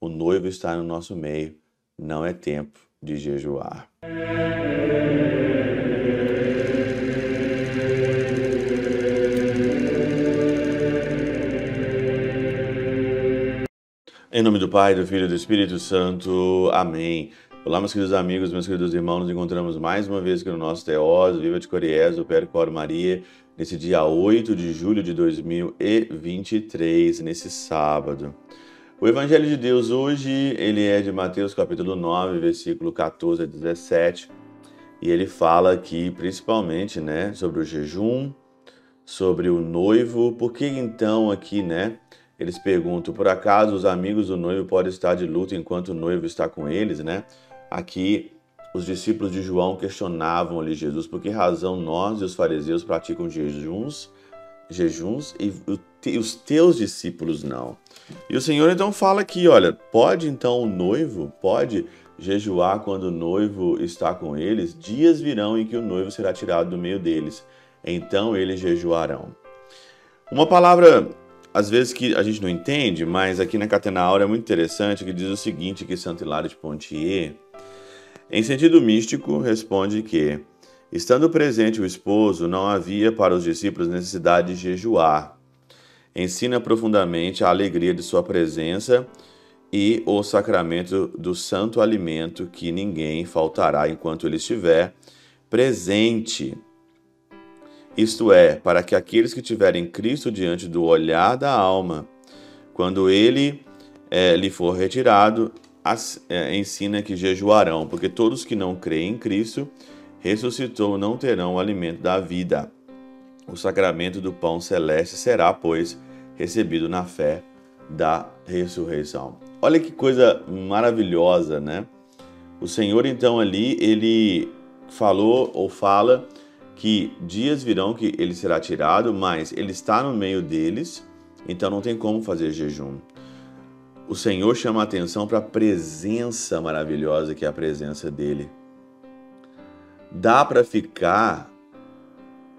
o noivo está no nosso meio, não é tempo de jejuar. Em nome do Pai, do Filho e do Espírito Santo. Amém. Olá, meus queridos amigos, meus queridos irmãos, nos encontramos mais uma vez aqui no nosso Teóso, Viva de Coriés, do Percor Maria, nesse dia 8 de julho de 2023, nesse sábado. O Evangelho de Deus hoje, ele é de Mateus capítulo 9, versículo 14 a 17, e ele fala aqui principalmente, né, sobre o jejum, sobre o noivo, por que então aqui, né, eles perguntam, por acaso os amigos do noivo podem estar de luto enquanto o noivo está com eles, né? Aqui os discípulos de João questionavam ali Jesus por que razão nós e os fariseus praticam jejuns, jejuns e os teus discípulos não. E o Senhor então fala aqui, olha, pode então o noivo, pode jejuar quando o noivo está com eles, dias virão em que o noivo será tirado do meio deles, então eles jejuarão. Uma palavra às vezes que a gente não entende, mas aqui na Catena Aura é muito interessante que diz o seguinte que Santo Hilário de Pontier, em sentido místico, responde que, estando presente o esposo, não havia para os discípulos necessidade de jejuar. Ensina profundamente a alegria de sua presença e o sacramento do santo alimento que ninguém faltará enquanto ele estiver presente isto é, para que aqueles que tiverem Cristo diante do olhar da alma, quando ele é, lhe for retirado, as, é, ensina que jejuarão, porque todos que não creem em Cristo ressuscitou não terão o alimento da vida. O sacramento do pão celeste será, pois, recebido na fé da ressurreição. Olha que coisa maravilhosa, né? O Senhor então ali ele falou ou fala que dias virão que ele será tirado, mas ele está no meio deles, então não tem como fazer jejum. O Senhor chama a atenção para a presença maravilhosa que é a presença dele. Dá para ficar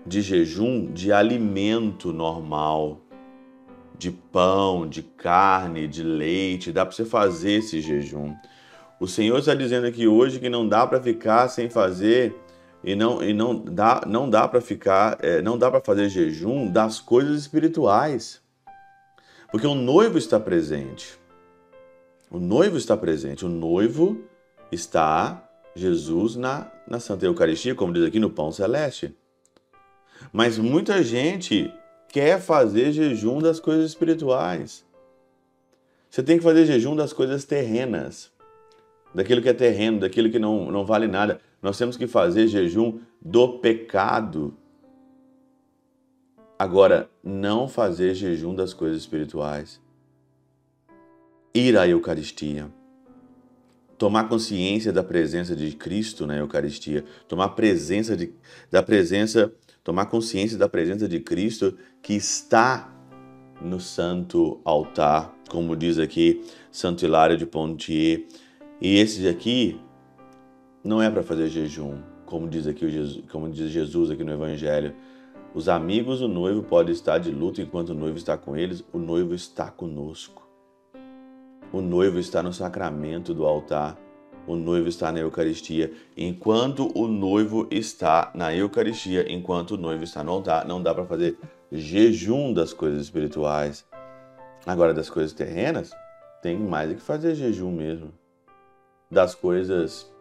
de jejum de alimento normal, de pão, de carne, de leite, dá para você fazer esse jejum. O Senhor está dizendo aqui hoje que não dá para ficar sem fazer e não, e não dá, não dá para ficar, é, não dá para fazer jejum das coisas espirituais, porque o noivo está presente. O noivo está presente. O noivo está Jesus na, na Santa Eucaristia, como diz aqui no Pão Celeste. Mas muita gente quer fazer jejum das coisas espirituais. Você tem que fazer jejum das coisas terrenas, daquilo que é terreno, daquilo que não, não vale nada. Nós temos que fazer jejum do pecado. Agora, não fazer jejum das coisas espirituais. Ir à Eucaristia. Tomar consciência da presença de Cristo na Eucaristia. Tomar presença de, da presença, tomar consciência da presença de Cristo que está no santo altar, como diz aqui Santo Hilário de Pontier. E esse aqui não é para fazer jejum, como diz aqui Jesus, como diz Jesus aqui no Evangelho. Os amigos do noivo podem estar de luto enquanto o noivo está com eles, o noivo está conosco. O noivo está no sacramento do altar, o noivo está na Eucaristia. Enquanto o noivo está na Eucaristia, enquanto o noivo está no altar, não dá para fazer jejum das coisas espirituais. Agora, das coisas terrenas, tem mais do que fazer jejum mesmo. Das coisas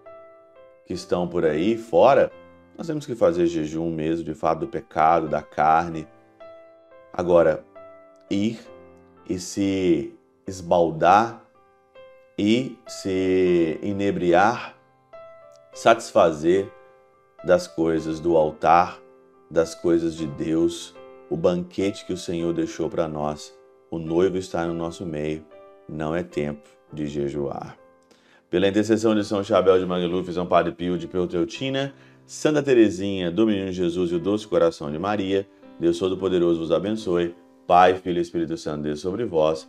que estão por aí fora, nós temos que fazer jejum mesmo, de fato, do pecado, da carne. Agora, ir e se esbaldar e se inebriar, satisfazer das coisas do altar, das coisas de Deus, o banquete que o Senhor deixou para nós. O noivo está no nosso meio, não é tempo de jejuar. Pela intercessão de São Chabel de Magluf, São Padre Pio de Peutreutina, Santa Teresinha, do Menino Jesus e o Doce Coração de Maria, Deus Todo-Poderoso vos abençoe. Pai, Filho e Espírito Santo, Deus sobre vós